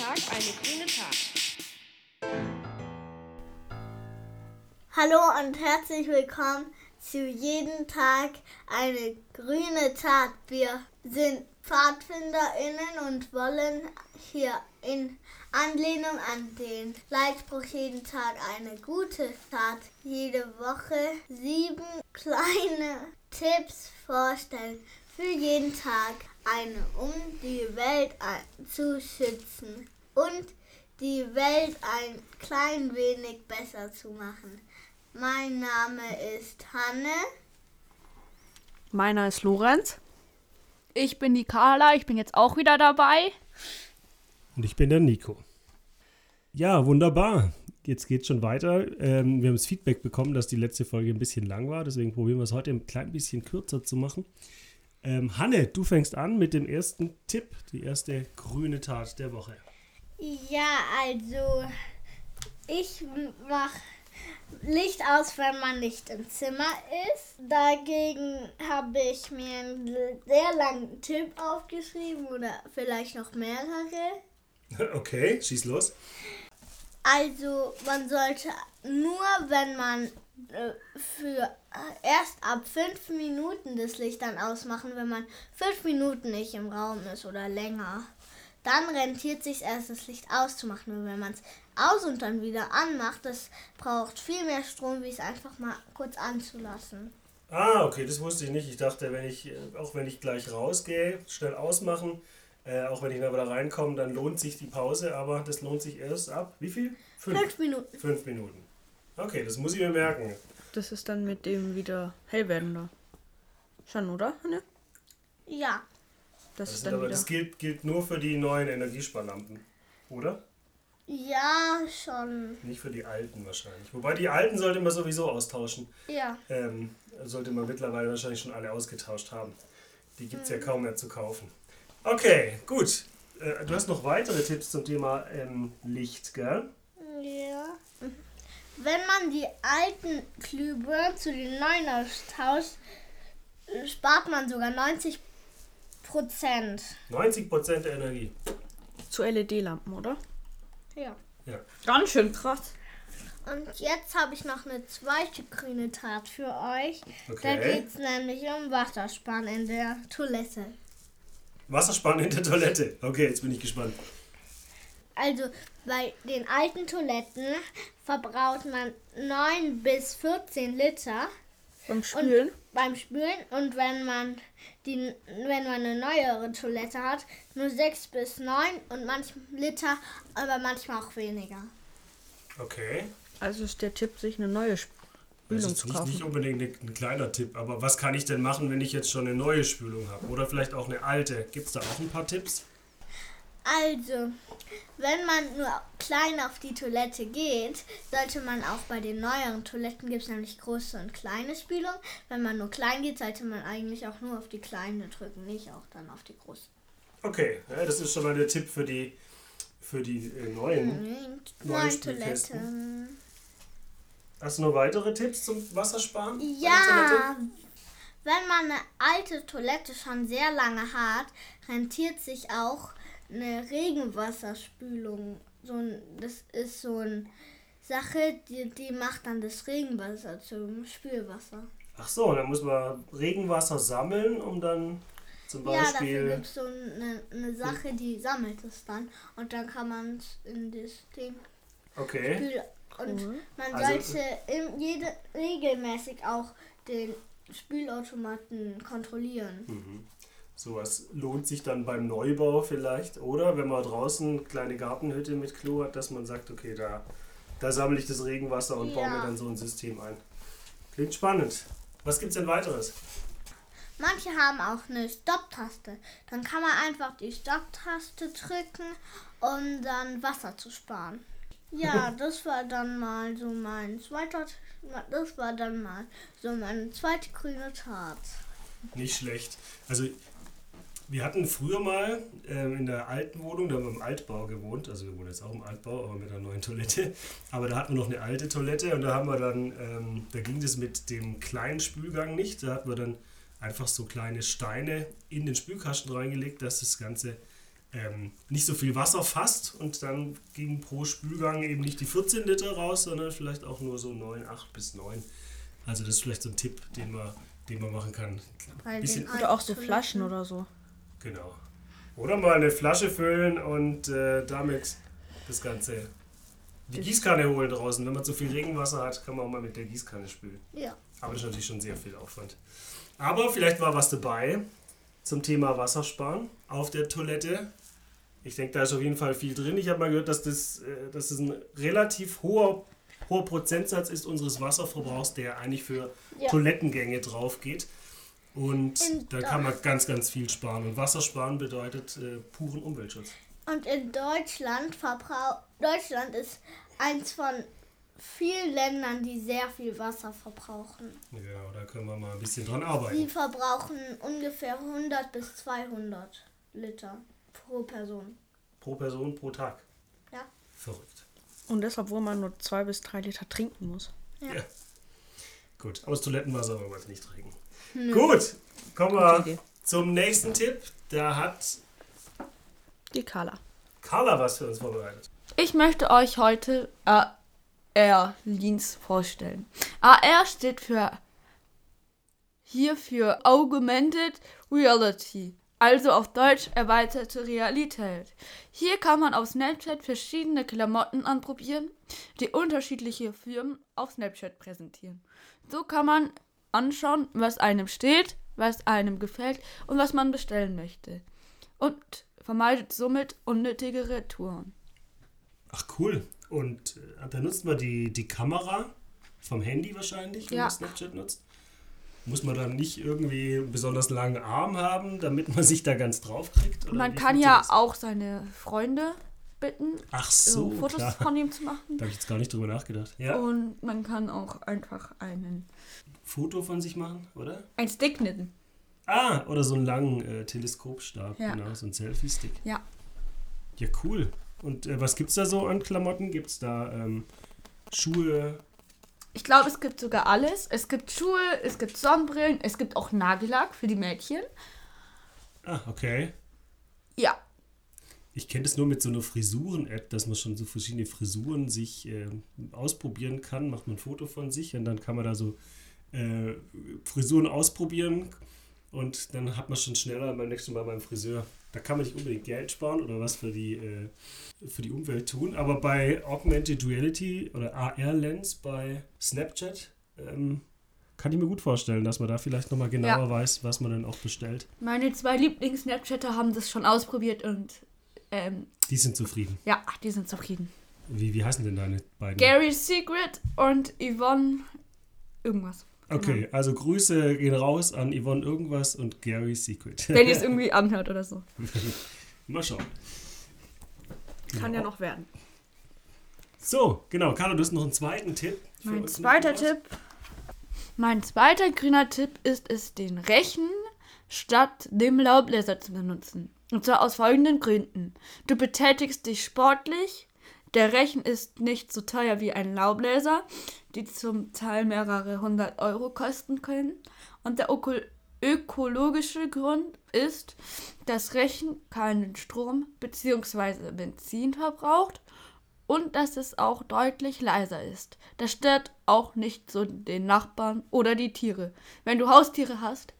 Tag eine grüne Tat. Hallo und herzlich willkommen zu jeden Tag eine grüne Tat. Wir sind PfadfinderInnen und wollen hier in Anlehnung an den Leitspruch jeden Tag eine gute Tat jede Woche sieben kleine Tipps vorstellen für jeden Tag eine, um die Welt zu schützen und die Welt ein klein wenig besser zu machen. Mein Name ist Hanne. Meiner ist Lorenz. Ich bin die Carla, ich bin jetzt auch wieder dabei. Und ich bin der Nico. Ja, wunderbar. Jetzt geht es schon weiter. Ähm, wir haben das Feedback bekommen, dass die letzte Folge ein bisschen lang war. Deswegen probieren wir es heute ein klein bisschen kürzer zu machen. Ähm, Hanne, du fängst an mit dem ersten Tipp, die erste grüne Tat der Woche. Ja, also ich mache Licht aus, wenn man nicht im Zimmer ist. Dagegen habe ich mir einen sehr langen Tipp aufgeschrieben oder vielleicht noch mehrere. Okay, schieß los. Also man sollte nur, wenn man äh, für erst ab fünf Minuten das Licht dann ausmachen, wenn man fünf Minuten nicht im Raum ist oder länger. Dann rentiert sich erst das Licht auszumachen. Und wenn man es aus und dann wieder anmacht, das braucht viel mehr Strom, wie es einfach mal kurz anzulassen. Ah, okay, das wusste ich nicht. Ich dachte, wenn ich, auch wenn ich gleich rausgehe, schnell ausmachen, äh, auch wenn ich dann wieder reinkomme, dann lohnt sich die Pause, aber das lohnt sich erst ab. Wie viel? Fünf, Fünf Minuten. Fünf Minuten. Okay, das muss ich mir merken. Das ist dann mit dem wieder hell werden da. Schon, oder? Ne? Ja. Das, das ist dann aber wieder. das gilt, gilt nur für die neuen Energiesparlampen, oder? Ja, schon. Nicht für die alten wahrscheinlich. Wobei die alten sollte man sowieso austauschen. Ja. Ähm, sollte man mittlerweile wahrscheinlich schon alle ausgetauscht haben. Die gibt es mhm. ja kaum mehr zu kaufen. Okay, gut. Äh, du hast noch weitere Tipps zum Thema ähm, Licht, gell? Wenn man die alten Glühbirnen zu den neuen austauscht, spart man sogar 90 Prozent. 90 Prozent der Energie. Zu LED-Lampen, oder? Ja. ja. Ganz schön krass. Und jetzt habe ich noch eine zweite grüne Tat für euch. Okay. Da geht es nämlich um Wassersparen in der Toilette. Wassersparen in der Toilette. Okay, jetzt bin ich gespannt. Also bei den alten Toiletten verbraucht man 9 bis 14 Liter. Beim Spülen? Und beim Spülen und wenn man die wenn man eine neuere Toilette hat, nur 6 bis 9 und manchmal Liter, aber manchmal auch weniger. Okay. Also ist der Tipp, sich eine neue Spülung zu kaufen. Das ist nicht unbedingt ein, ein, kleiner Tipp, aber was kann ich denn machen, wenn ich jetzt schon eine neue Spülung habe? Oder vielleicht auch eine alte? Gibt es da auch ein paar Tipps? Also, wenn man nur klein auf die Toilette geht, sollte man auch bei den neueren Toiletten gibt es nämlich große und kleine Spülung. Wenn man nur klein geht, sollte man eigentlich auch nur auf die kleine drücken, nicht auch dann auf die große. Okay, ja, das ist schon mal der Tipp für die für die äh, neuen, mhm, neuen Toiletten. Hast du noch weitere Tipps zum Wassersparen? Ja. Wenn man eine alte Toilette schon sehr lange hat, rentiert sich auch eine Regenwasserspülung. So ein, das ist so eine Sache, die, die macht dann das Regenwasser zum Spülwasser. Ach so, dann muss man Regenwasser sammeln, um dann zum Beispiel. Ja, dafür gibt es so eine, eine Sache, die sammelt es dann und dann kann man es in das Ding okay. spülen. Und cool. man also, sollte im, jede, regelmäßig auch den Spülautomaten kontrollieren. Mhm. Sowas lohnt sich dann beim Neubau vielleicht, oder? Wenn man draußen eine kleine Gartenhütte mit Klo hat, dass man sagt, okay, da, da sammle ich das Regenwasser und ja. baue mir dann so ein System ein. Klingt spannend. Was gibt es denn weiteres? Manche haben auch eine Stopp-Taste. Dann kann man einfach die Stopp-Taste drücken, um dann Wasser zu sparen. Ja, das war dann mal so mein zweiter, das war dann mal so meine zweite grüne Tat. Nicht schlecht. Also wir hatten früher mal ähm, in der alten Wohnung, da haben wir im Altbau gewohnt, also wir wohnen jetzt auch im Altbau, aber mit einer neuen Toilette. Aber da hatten wir noch eine alte Toilette und da haben wir dann, ähm, da ging das mit dem kleinen Spülgang nicht. Da hatten wir dann einfach so kleine Steine in den Spülkasten reingelegt, dass das Ganze ähm, nicht so viel Wasser fasst und dann ging pro Spülgang eben nicht die 14 Liter raus, sondern vielleicht auch nur so 9, 8 bis 9. Also das ist vielleicht so ein Tipp, den man, den man machen kann. Oder auch so. Flaschen oder so. Genau. Oder mal eine Flasche füllen und äh, damit das Ganze. Die Gießkanne holen draußen. Wenn man zu viel Regenwasser hat, kann man auch mal mit der Gießkanne spülen. Ja. Aber das ist natürlich schon sehr viel Aufwand. Aber vielleicht war was dabei zum Thema Wassersparen auf der Toilette. Ich denke, da ist auf jeden Fall viel drin. Ich habe mal gehört, dass das, äh, dass das ein relativ hoher, hoher Prozentsatz ist unseres Wasserverbrauchs, der eigentlich für Ja. Toilettengänge drauf geht. Und In da kann man ganz, ganz viel sparen. Und Wassersparen bedeutet äh, puren Umweltschutz. Und in Deutschland verbraucht Deutschland ist eins von vielen Ländern, die sehr viel Wasser verbrauchen. Genau, da können wir mal ein bisschen dran Sie arbeiten. verbrauchen ungefähr 100 bis 200 Liter pro Person. Pro Person, pro Tag. Ja. Verrückt. Und das, obwohl man nur zwei bis drei Liter trinken muss. Ja. Ja. Gut, aber das Toilettenwasser wollen wir jetzt nicht trinken. Gut, kommen wir zum nächsten Tipp. Da hat Die Carla. Carla was für uns vorbereitet. Ich möchte euch heute AR-Leans vorstellen. AR steht für hier für Augmented Reality, also auf Deutsch erweiterte Realität. Hier kann man auf Snapchat verschiedene Klamotten anprobieren, die unterschiedliche Firmen auf Snapchat präsentieren. So kann man anschauen, was einem steht, was einem gefällt und was man bestellen möchte. Und vermeidet somit unnötige Retouren. Ach cool. Und äh, benutzt man die, die Kamera vom Handy wahrscheinlich, wenn Ja. man Snapchat nutzt? Muss man dann nicht irgendwie einen besonders langen Arm haben, damit man sich da ganz drauf kriegt? Man kann ja das? auch seine Freunde bitten, Ach so so, Fotos klar. von ihm zu machen. Da habe ich jetzt gar nicht drüber nachgedacht. Ja, Und man kann auch einfach einen Foto von sich machen, oder? ein Stick knitten. Ah, oder so einen langen äh, Teleskopstab, Ja. genau, so ein Selfie-Stick. Ja. Ja, cool. Und äh, was gibt's da so an Klamotten? Gibt's da ähm, Schuhe? Ich glaube, es gibt sogar alles. Es gibt Schuhe, es gibt Sonnenbrillen, es gibt auch Nagellack für die Mädchen. Ah, okay. Ja, Ich kenne das nur mit so einer Frisuren-App, dass man schon so verschiedene Frisuren sich äh, ausprobieren kann. Macht man ein Foto von sich und dann kann man da so äh, Frisuren ausprobieren und dann hat man schon schneller beim nächsten Mal beim Friseur. Da kann man nicht unbedingt Geld sparen oder was für die, äh, für die Umwelt tun. Aber bei Augmented Reality oder AR-Lens bei Snapchat ähm, kann ich mir gut vorstellen, dass man da vielleicht nochmal genauer Ja. weiß, was man dann auch bestellt. meine zwei Lieblings-Snapchatter haben das schon ausprobiert und ähm, Die sind zufrieden. ja, die sind zufrieden. Wie, wie heißen denn deine beiden? Gary's Secret und Yvonne irgendwas. Okay, also Grüße gehen raus an Yvonne Irgendwas und Gary Secret. Wenn ihr es irgendwie anhört oder so. Mal schauen. Kann ja Genau. noch werden. So, genau. Carlo, du hast noch einen zweiten Tipp. Mein zweiter? Tipp. Mein zweiter grüner Tipp ist es, den Rechen statt dem Laubbläser zu benutzen. Und zwar aus folgenden Gründen. Du betätigst dich sportlich. Der Rechen ist nicht so teuer wie ein Laubbläser, die zum Teil mehrere hundert Euro kosten können. Und der öko ökologische Grund ist, dass Rechen keinen Strom bzw. Benzin verbraucht und dass es auch deutlich leiser ist. Das stört auch nicht so den Nachbarn oder die Tiere. Wenn du Haustiere hast,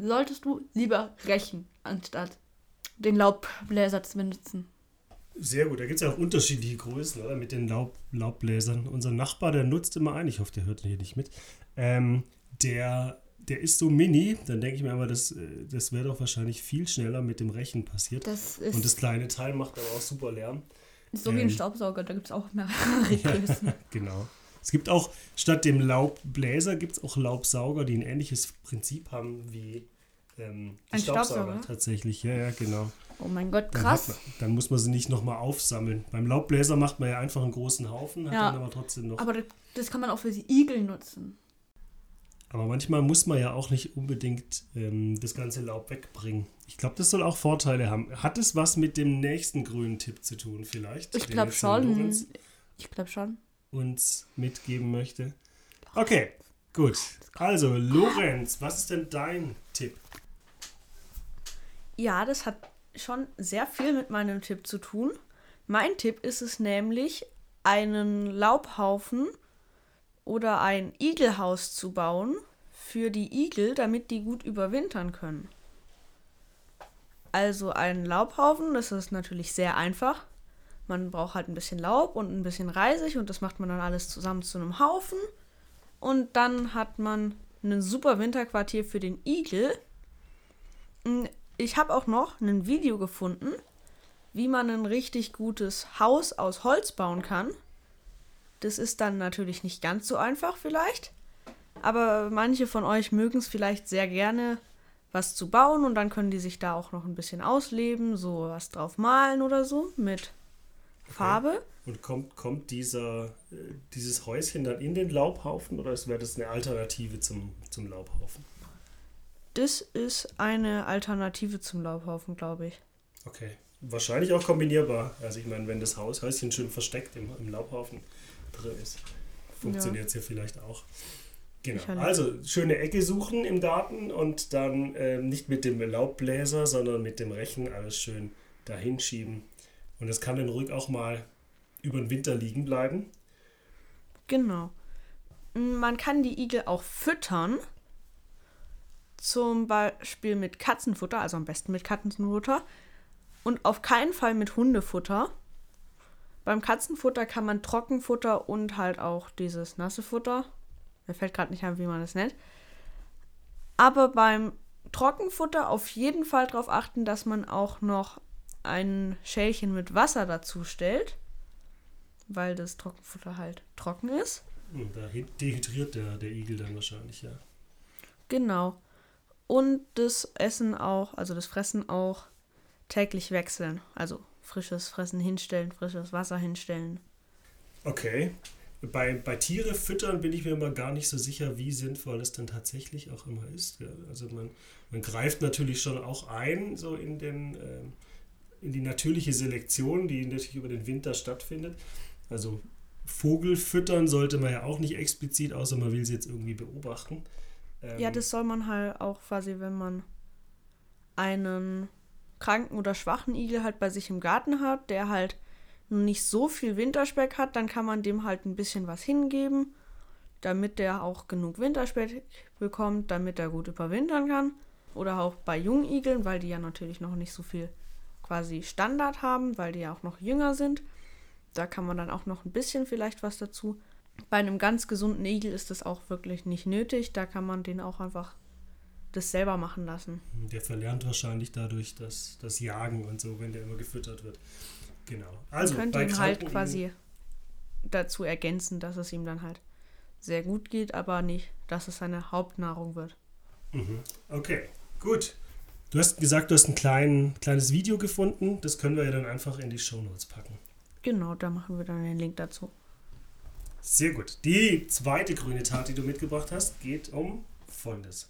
solltest du lieber rächen, anstatt den Laubbläser zu benutzen. Sehr gut. Da gibt es ja auch unterschiedliche Größen oder? mit den Laub, Laubbläsern. Unser Nachbar, der nutzt immer ein. Ich hoffe, der hört hier nicht mit. Ähm, der, der ist so mini. Dann denke ich mir aber, das, äh, das wäre doch wahrscheinlich viel schneller mit dem Rechen passiert. Das Und das kleine Teil macht aber auch super Lärm. so wie ein ähm, Staubsauger, da gibt es auch mehrere Größen. Genau. Es gibt auch, statt dem Laubbläser gibt es auch Laubsauger, die ein ähnliches Prinzip haben wie ähm, die Ein Staubsauger. Staubsauger? Tatsächlich, ja, ja, genau. Oh mein Gott, Dann, krass. man, dann muss man sie nicht nochmal aufsammeln. Beim Laubbläser macht man ja einfach einen großen Haufen, hat Ja. dann aber trotzdem noch. Aber das, das kann man auch für die Igel nutzen. Aber manchmal muss man ja auch nicht unbedingt ähm, das ganze Laub wegbringen. Ich glaube, das soll auch Vorteile haben. Hat es was mit dem nächsten grünen Tipp zu tun, vielleicht? Ich glaube schon. Ich glaube schon. Uns mitgeben möchte. Okay, gut. Also, Lorenz, was ist denn dein Tipp? Ja, das hat schon sehr viel mit meinem Tipp zu tun. Mein Tipp ist es nämlich, einen Laubhaufen oder ein Igelhaus zu bauen für die Igel, damit die gut überwintern können. Also ein Laubhaufen, das ist natürlich sehr einfach. Man braucht halt ein bisschen Laub und ein bisschen Reisig und das macht man dann alles zusammen zu einem Haufen. Und dann hat man ein super Winterquartier für den Igel. Hm, ich habe auch noch ein Video gefunden, wie man ein richtig gutes Haus aus Holz bauen kann. Das ist dann natürlich nicht ganz so einfach vielleicht, aber manche von euch mögen es vielleicht sehr gerne, was zu bauen und dann können die sich da auch noch ein bisschen ausleben, so was drauf malen oder so mit Farbe. Und kommt, kommt dieser, äh, dieses Häuschen dann in den Laubhaufen oder wäre das eine Alternative zum, zum Laubhaufen? Das ist eine Alternative zum Laubhaufen, glaube ich. Okay. Wahrscheinlich auch kombinierbar. Also ich meine, wenn das Haus, Häuschen schön versteckt im, im Laubhaufen drin ist, funktioniert es ja. ja vielleicht auch. Genau. Also schöne Ecke suchen im Garten und dann äh, nicht mit dem Laubbläser, sondern mit dem Rechen alles schön dahin schieben. Und es kann dann ruhig auch mal über den Winter liegen bleiben. Genau. Man kann die Igel auch füttern. Zum Beispiel mit Katzenfutter, also am besten mit Katzenfutter. Und auf keinen Fall mit Hundefutter. Beim Katzenfutter kann man Trockenfutter und halt auch dieses nasse Futter mir fällt gerade nicht ein, wie man das nennt. Aber beim Trockenfutter auf jeden Fall darauf achten, dass man auch noch ein Schälchen mit Wasser dazu stellt, weil das Trockenfutter halt trocken ist. Und da dehydriert der, der Igel dann wahrscheinlich, ja. Genau. Und das Essen auch, also das Fressen auch täglich wechseln. Also frisches Fressen hinstellen, frisches Wasser hinstellen. Okay bei, bei Tiere füttern bin ich mir immer gar nicht so sicher, wie sinnvoll es dann tatsächlich auch immer ist. Also man, man greift natürlich schon auch ein, so in, den, äh, in die natürliche Selektion, die natürlich über den Winter stattfindet. Also Vogel füttern sollte man ja auch nicht explizit, außer man will sie jetzt irgendwie beobachten. Ähm, ja, das soll man halt auch quasi, wenn man einen kranken oder schwachen Igel halt bei sich im Garten hat, der halt nicht so viel Winterspeck hat, dann kann man dem halt ein bisschen was hingeben, damit der auch genug Winterspeck bekommt, damit er gut überwintern kann. Oder auch bei Jungigeln, weil die ja natürlich noch nicht so viel quasi Standard haben, weil die ja auch noch jünger sind. Da kann man dann auch noch ein bisschen vielleicht was dazu. Bei einem ganz gesunden Igel ist das auch wirklich nicht nötig. Da kann man den auch einfach das selber machen lassen. Der verlernt wahrscheinlich dadurch das, das Jagen und so, wenn der immer gefüttert wird. Genau. Also, Man könnte ihn halt quasi dazu ergänzen, dass es ihm dann halt sehr gut geht, aber nicht, dass es seine Hauptnahrung wird. Mhm. Okay, gut. Du hast gesagt, du hast ein klein, kleines Video gefunden. Das können wir ja dann einfach in die Shownotes packen. Genau, da machen wir dann den Link dazu. Sehr gut. Die zweite grüne Tat, die du mitgebracht hast, geht um Folgendes.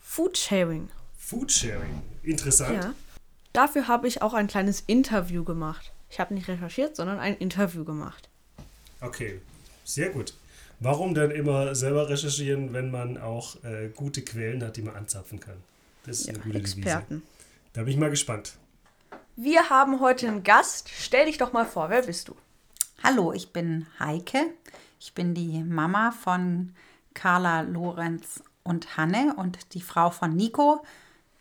Foodsharing. Foodsharing. Interessant. Ja. Dafür habe ich auch ein kleines Interview gemacht. Ich habe nicht recherchiert, sondern ein Interview gemacht. Okay, sehr gut. Warum denn immer selber recherchieren, wenn man auch äh, gute Quellen hat, die man anzapfen kann? Das ist ja, eine gute Experten. Devise. Da bin ich mal gespannt. Wir haben heute einen Gast. Stell dich doch mal vor, wer bist du? Hallo, ich bin Heike. Ich bin die Mama von Carla, Lorenz und Hanne und die Frau von Nico,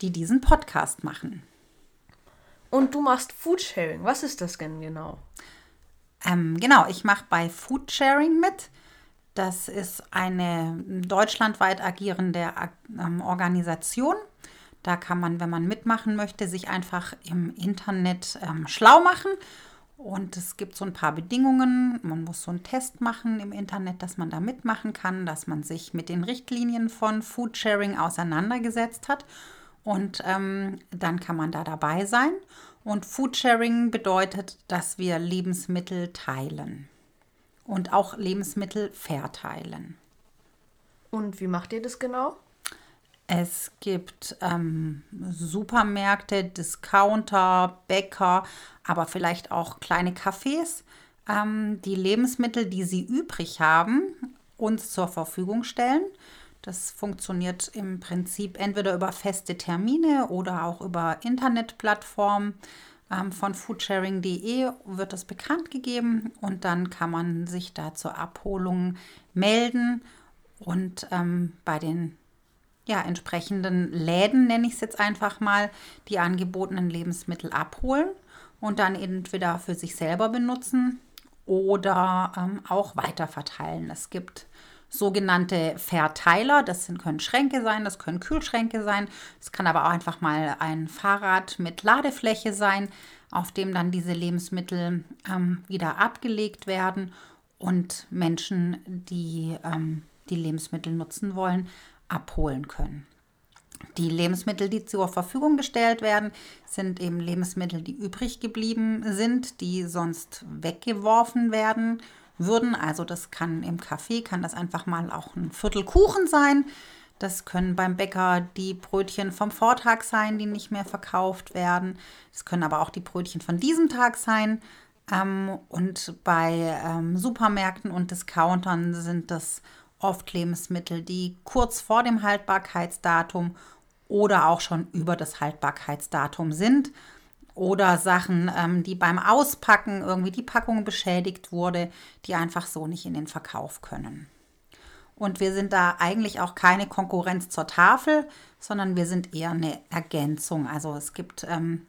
die diesen Podcast machen. Und du machst Foodsharing. Was ist das denn genau? Ähm, genau, ich mache bei Foodsharing mit. Das ist eine deutschlandweit agierende ähm, Organisation. Da kann man, wenn man mitmachen möchte, sich einfach im Internet ähm, schlau machen. Und es gibt so ein paar Bedingungen. Man muss so einen Test machen im Internet, dass man da mitmachen kann, dass man sich mit den Richtlinien von Foodsharing auseinandergesetzt hat. Und ähm, dann kann man da dabei sein. Und Foodsharing bedeutet, dass wir Lebensmittel teilen und auch Lebensmittel verteilen. Und wie macht ihr das genau? Es gibt ähm, Supermärkte, Discounter, Bäcker, aber vielleicht auch kleine Cafés, ähm, die Lebensmittel, die sie übrig haben, uns zur Verfügung stellen. Das funktioniert im Prinzip entweder über feste Termine oder auch über Internetplattformen. Ähm, von foodsharing.de wird das bekannt gegeben und dann kann man sich da zur Abholung melden und ähm, bei den ja, entsprechenden Läden, nenne ich es jetzt einfach mal, die angebotenen Lebensmittel abholen und dann entweder für sich selber benutzen oder ähm, auch weiterverteilen. Es gibt sogenannte Verteiler, das sind, können Schränke sein, das können Kühlschränke sein, es kann aber auch einfach mal ein Fahrrad mit Ladefläche sein, auf dem dann diese Lebensmittel ähm, wieder abgelegt werden und Menschen, die ähm, die Lebensmittel nutzen wollen, abholen können. Die Lebensmittel, die zur Verfügung gestellt werden, sind eben Lebensmittel, die übrig geblieben sind, die sonst weggeworfen werden würden. Also das kann im Café, kann das einfach mal auch ein Viertel Kuchen sein. Das können beim Bäcker die Brötchen vom Vortag sein, die nicht mehr verkauft werden. Es können aber auch die Brötchen von diesem Tag sein. Ähm, und bei ähm, Supermärkten und Discountern sind das oft Lebensmittel, die kurz vor dem Haltbarkeitsdatum oder auch schon über das Haltbarkeitsdatum sind oder Sachen, ähm, die beim Auspacken irgendwie die Packung beschädigt wurde, die einfach so nicht in den Verkauf können. Und wir sind da eigentlich auch keine Konkurrenz zur Tafel, sondern wir sind eher eine Ergänzung. Also es gibt ähm,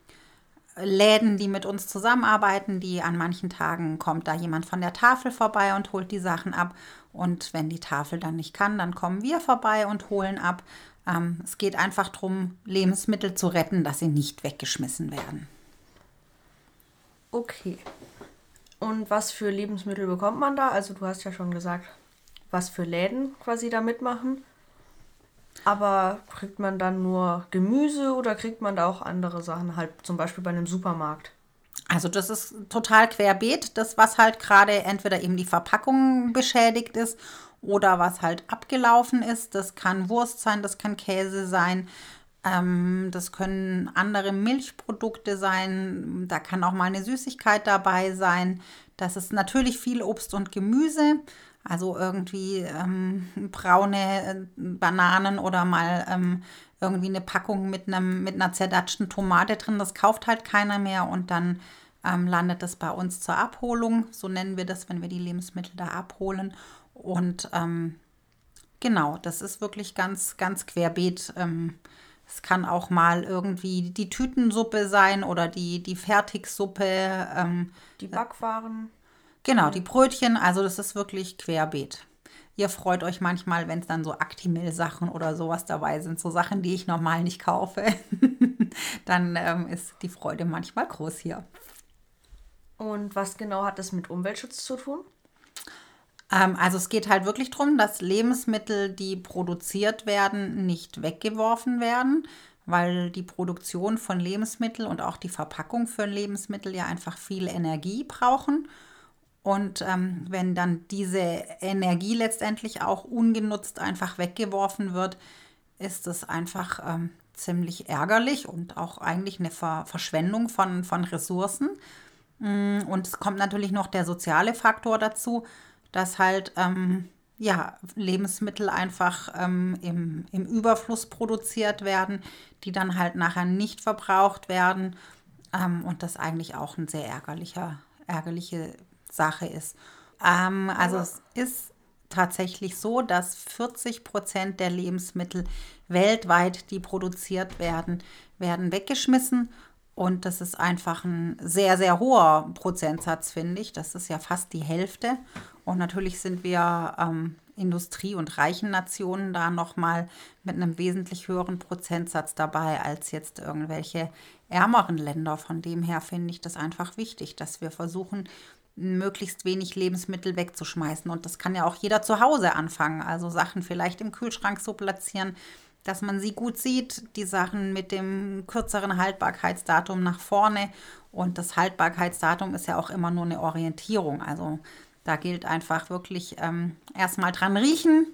Läden, die mit uns zusammenarbeiten, die an manchen Tagen kommt da jemand von der Tafel vorbei und holt die Sachen ab. Und wenn die Tafel dann nicht kann, dann kommen wir vorbei und holen ab. Ähm, es geht einfach darum, Lebensmittel zu retten, dass sie nicht weggeschmissen werden. Okay. Und was für Lebensmittel bekommt man da? Also du hast ja schon gesagt, was für Läden quasi da mitmachen. Aber kriegt man dann nur Gemüse oder kriegt man da auch andere Sachen, halt zum Beispiel bei einem Supermarkt? Also das ist total querbeet, das was halt gerade entweder eben die Verpackung beschädigt ist oder was halt abgelaufen ist. Das kann Wurst sein, das kann Käse sein, ähm, das können andere Milchprodukte sein, da kann auch mal eine Süßigkeit dabei sein. Das ist natürlich viel Obst und Gemüse. Also irgendwie ähm, braune äh, Bananen oder mal ähm, irgendwie eine Packung mit, einem, mit einer zerdatschten Tomate drin. Das kauft halt keiner mehr und dann ähm, landet das bei uns zur Abholung. So nennen wir das, wenn wir die Lebensmittel da abholen. Und ähm, genau, das ist wirklich ganz, ganz querbeet. Ähm, es kann auch mal irgendwie die Tütensuppe sein oder die, die Fertigsuppe. Ähm, die Backwaren. Genau, die Brötchen, also das ist wirklich querbeet. Ihr freut euch manchmal, wenn es dann so Actimel-Sachen oder sowas dabei sind, so Sachen, die ich normal nicht kaufe. dann ähm, ist die Freude manchmal groß hier. Und was genau hat das mit Umweltschutz zu tun? Ähm, also es geht halt wirklich darum, dass Lebensmittel, die produziert werden, nicht weggeworfen werden, weil die Produktion von Lebensmitteln und auch die Verpackung für Lebensmittel ja einfach viel Energie brauchen. Und ähm, wenn dann diese Energie letztendlich auch ungenutzt einfach weggeworfen wird, ist es einfach ähm, ziemlich ärgerlich und auch eigentlich eine Ver Verschwendung von, von Ressourcen. Mm, und es kommt natürlich noch der soziale Faktor dazu, dass halt ähm, ja, Lebensmittel einfach ähm, im, im Überfluss produziert werden, die dann halt nachher nicht verbraucht werden. Ähm, und das eigentlich auch ein sehr ärgerlicher, ärgerliche Sache ist. Ähm, also es ist tatsächlich so, dass 40 Prozent der Lebensmittel weltweit, die produziert werden, werden weggeschmissen. Und das ist einfach ein sehr, sehr hoher Prozentsatz, finde ich. Das ist ja fast die Hälfte. Und natürlich sind wir ähm, Industrie- und reichen Nationen da nochmal mit einem wesentlich höheren Prozentsatz dabei als jetzt irgendwelche ärmeren Länder. Von dem her finde ich das einfach wichtig, dass wir versuchen, möglichst wenig Lebensmittel wegzuschmeißen. Und das kann ja auch jeder zu Hause anfangen. Also Sachen vielleicht im Kühlschrank so platzieren, dass man sie gut sieht. Die Sachen mit dem kürzeren Haltbarkeitsdatum nach vorne. Und das Haltbarkeitsdatum ist ja auch immer nur eine Orientierung. Also da gilt einfach wirklich ähm, erstmal dran riechen.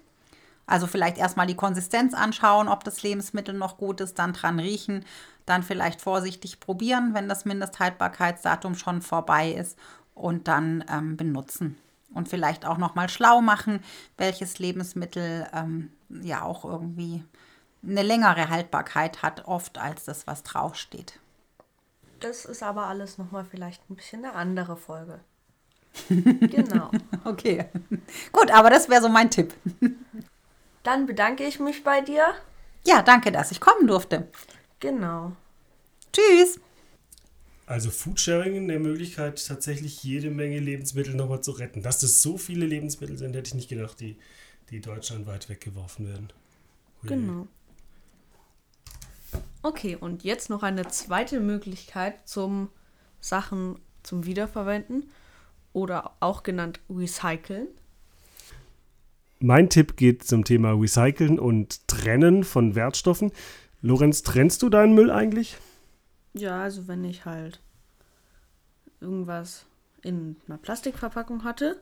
Also vielleicht erstmal die Konsistenz anschauen, ob das Lebensmittel noch gut ist, dann dran riechen, dann vielleicht vorsichtig probieren, wenn das Mindesthaltbarkeitsdatum schon vorbei ist und dann ähm, benutzen. Und vielleicht auch noch mal schlau machen, welches Lebensmittel ähm, ja auch irgendwie eine längere Haltbarkeit hat, oft als das, was draufsteht. Das ist aber alles nochmal vielleicht ein bisschen eine andere Folge. genau. Okay. Gut, aber das wäre so mein Tipp. Dann bedanke ich mich bei dir. Ja, danke, dass ich kommen durfte. Genau. Tschüss. Also Foodsharing eine Möglichkeit, tatsächlich jede Menge Lebensmittel nochmal zu retten. Dass das so viele Lebensmittel sind, hätte ich nicht gedacht, die, die deutschlandweit weggeworfen werden. Hui. Genau. Okay, und jetzt noch eine zweite Möglichkeit zum Sachen zum Wiederverwenden oder auch genannt Recyceln. Mein Tipp geht zum Thema Recyceln und Trennen von Wertstoffen. Lorenz, trennst du deinen Müll eigentlich? Ja, also wenn ich halt irgendwas in einer Plastikverpackung hatte,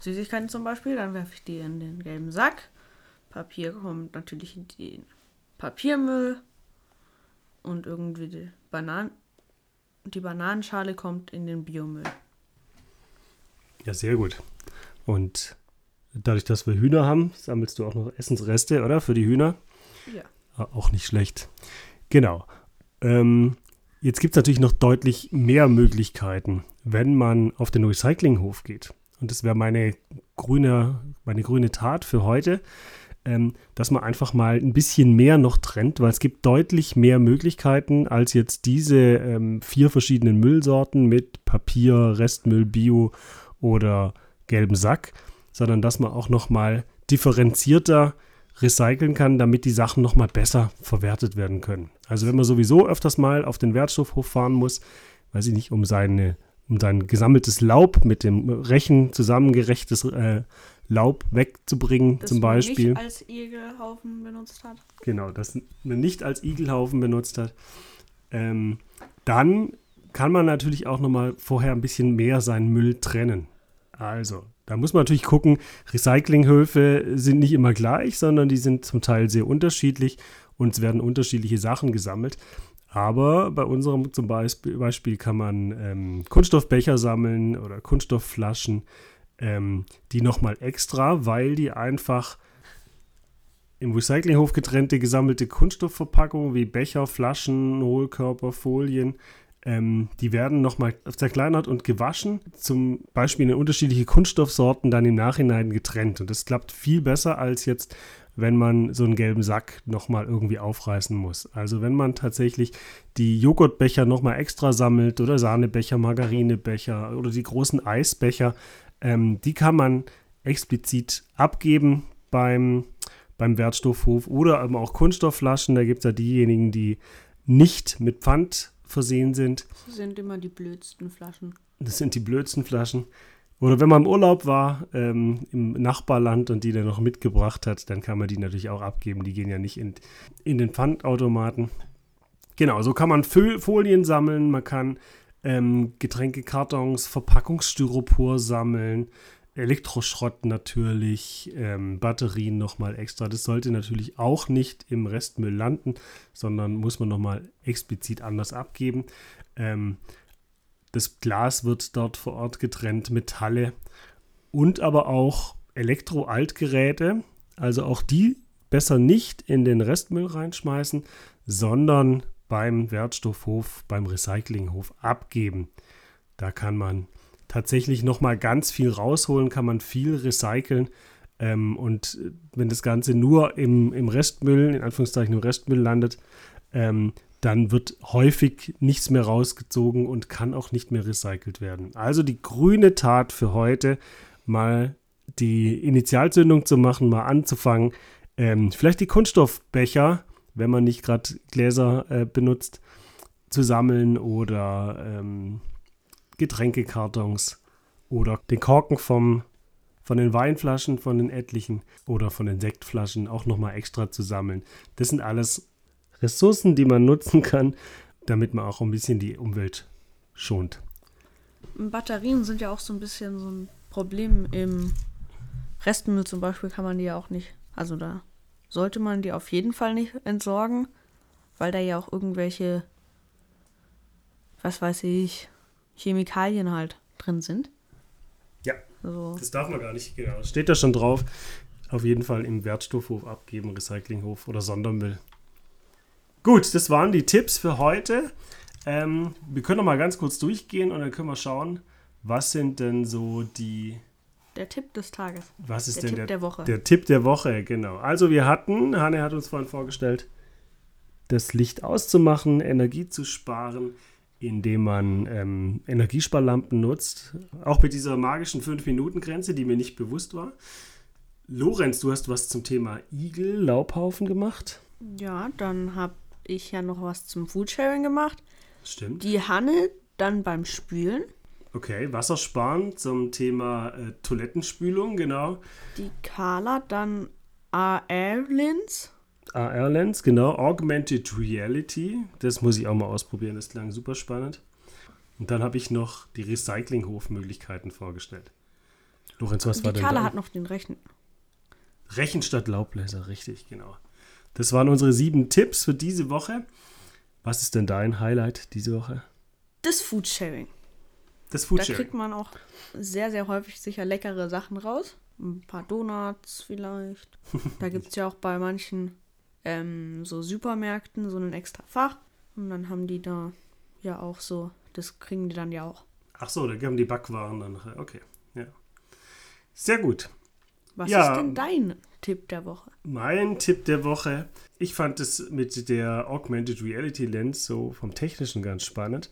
Süßigkeiten zum Beispiel, dann werfe ich die in den gelben Sack. Papier kommt natürlich in den Papiermüll und irgendwie die, Bananen, die Bananenschale kommt in den Biomüll. Ja, sehr gut. Und dadurch, dass wir Hühner haben, sammelst du auch noch Essensreste, oder? Für die Hühner? Ja. Ah, Auch nicht schlecht. Genau. Ähm, jetzt gibt es natürlich noch deutlich mehr Möglichkeiten, wenn man auf den Recyclinghof geht. Und das wäre meine grüne, meine grüne Tat für heute, ähm, dass man einfach mal ein bisschen mehr noch trennt, weil es gibt deutlich mehr Möglichkeiten als jetzt diese ähm, vier verschiedenen Müllsorten mit Papier, Restmüll, Bio oder gelbem Sack, sondern dass man auch noch mal differenzierter recyceln kann, damit die Sachen noch mal besser verwertet werden können. Also wenn man sowieso öfters mal auf den Wertstoffhof fahren muss, weiß ich nicht, um seine um sein gesammeltes Laub mit dem Rechen zusammengerechtes äh, Laub wegzubringen, Das zum man Beispiel. nicht als Igelhaufen benutzt hat. Genau, das man nicht als Igelhaufen benutzt hat. Ähm, dann kann man natürlich auch nochmal vorher ein bisschen mehr seinen Müll trennen. Also, da muss man natürlich gucken, Recyclinghöfe sind nicht immer gleich, sondern die sind zum Teil sehr unterschiedlich und es werden unterschiedliche Sachen gesammelt. Aber bei unserem zum Beispiel, Beispiel kann man ähm, Kunststoffbecher sammeln oder Kunststoffflaschen, ähm, die nochmal extra, weil die einfach im Recyclinghof getrennte gesammelte Kunststoffverpackungen wie Becher, Flaschen, Hohlkörper, Folien, ähm, die werden nochmal zerkleinert und gewaschen, zum Beispiel in unterschiedliche Kunststoffsorten dann im Nachhinein getrennt. Und das klappt viel besser als jetzt, wenn man so einen gelben Sack nochmal irgendwie aufreißen muss. Also wenn man tatsächlich die Joghurtbecher nochmal extra sammelt oder Sahnebecher, Margarinebecher oder die großen Eisbecher, ähm, die kann man explizit abgeben beim, beim Wertstoffhof oder eben auch Kunststoffflaschen. Da gibt es ja diejenigen, die nicht mit Pfand versehen sind. Das sind immer die blödsten Flaschen. Das sind die blödsten Flaschen. Oder wenn man im Urlaub war, ähm, im Nachbarland und die dann noch mitgebracht hat, dann kann man die natürlich auch abgeben. Die gehen ja nicht in, in den Pfandautomaten. Genau, so kann man Folien sammeln, man kann ähm, Getränkekartons, Verpackungsstyropor sammeln, Elektroschrott natürlich, ähm, Batterien nochmal extra. Das sollte natürlich auch nicht im Restmüll landen, sondern muss man nochmal explizit anders abgeben. Ähm, das Glas wird dort vor Ort getrennt, Metalle und aber auch Elektro-Altgeräte. Also auch die besser nicht in den Restmüll reinschmeißen, sondern beim Wertstoffhof, beim Recyclinghof abgeben. Da kann man tatsächlich nochmal ganz viel rausholen, kann man viel recyceln. Ähm, und wenn das Ganze nur im, im Restmüll, in Anführungszeichen im Restmüll landet, ähm, dann wird häufig nichts mehr rausgezogen und kann auch nicht mehr recycelt werden. Also die grüne Tat für heute, mal die Initialzündung zu machen, mal anzufangen, ähm, vielleicht die Kunststoffbecher, wenn man nicht gerade Gläser äh, benutzt, zu sammeln oder ähm, Getränkekartons oder den Korken vom, von den Weinflaschen, von den etlichen oder von den Sektflaschen auch nochmal extra zu sammeln. Das sind alles Ressourcen, die man nutzen kann, damit man auch ein bisschen die Umwelt schont. Batterien sind ja auch so ein bisschen so ein Problem im Restmüll zum Beispiel kann man die ja auch nicht, also da sollte man die auf jeden Fall nicht entsorgen, weil da ja auch irgendwelche, was weiß ich, Chemikalien halt drin sind. Ja. So. Das darf man gar nicht, genau. Steht da schon drauf. Auf jeden Fall im Wertstoffhof abgeben, Recyclinghof oder Sondermüll. Gut, das waren die Tipps für heute. Ähm, wir können noch mal ganz kurz durchgehen und dann können wir schauen, was sind denn so die Der Tipp des Tages. Was ist Der denn Tipp der, der Woche. Der Tipp der Woche, genau. Also wir hatten, Hanne hat uns vorhin vorgestellt, das Licht auszumachen, Energie zu sparen, indem man ähm, Energiesparlampen nutzt. Auch mit dieser magischen 5-Minuten-Grenze, die mir nicht bewusst war. Lorenz, du hast was zum Thema Igel, Laubhaufen gemacht. Ja, dann habe ich ja noch was zum Foodsharing gemacht. Stimmt. Die Hanne dann beim Spülen. Okay, Wassersparen zum Thema äh, Toilettenspülung, genau. Die Carla dann AR-Lens. AR-Lens, genau. Augmented Reality. Das muss ich auch mal ausprobieren. Das klang super spannend. Und dann habe ich noch die Recyclinghofmöglichkeiten vorgestellt. Lorenz, was Die war denn Carla da? hat noch den Rechen. Rechen statt Laubbläser, richtig, genau. Das waren unsere sieben Tipps für diese Woche. Was ist denn dein Highlight diese Woche? Das Foodsharing. Das Da Foodsharing. kriegt man auch sehr, sehr häufig sicher leckere Sachen raus. Ein paar Donuts vielleicht. Da gibt es ja auch bei manchen ähm, so Supermärkten so ein extra Fach. Und dann haben die da ja auch so, das kriegen die dann ja auch. Ach so, da haben die Backwaren dann nachher. Okay, ja. Sehr gut. Was Ja. ist denn dein Tipp der Woche? Mein Tipp der Woche. Ich fand es mit der Augmented Reality Lens so vom Technischen ganz spannend.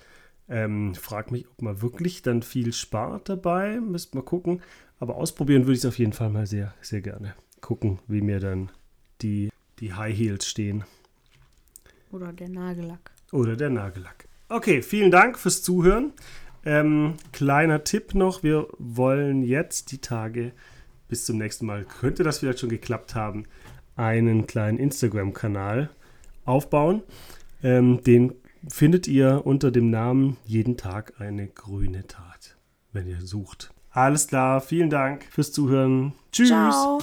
Ähm, frag mich, ob man wirklich dann viel spart dabei. Müsste mal gucken. Aber ausprobieren würde ich es auf jeden Fall mal sehr, sehr gerne. Gucken, wie mir dann die, die High Heels stehen. Oder der Nagellack? Oder der Nagellack. Okay, vielen Dank fürs Zuhören. Ähm, kleiner Tipp noch, wir wollen jetzt die Tage bis zum nächsten Mal, könnte das vielleicht schon geklappt haben, einen kleinen Instagram-Kanal aufbauen. Ähm, den findet ihr unter dem Namen Jeden Tag eine grüne Tat, wenn ihr sucht. Alles klar, vielen Dank fürs Zuhören. Tschüss. Ciao!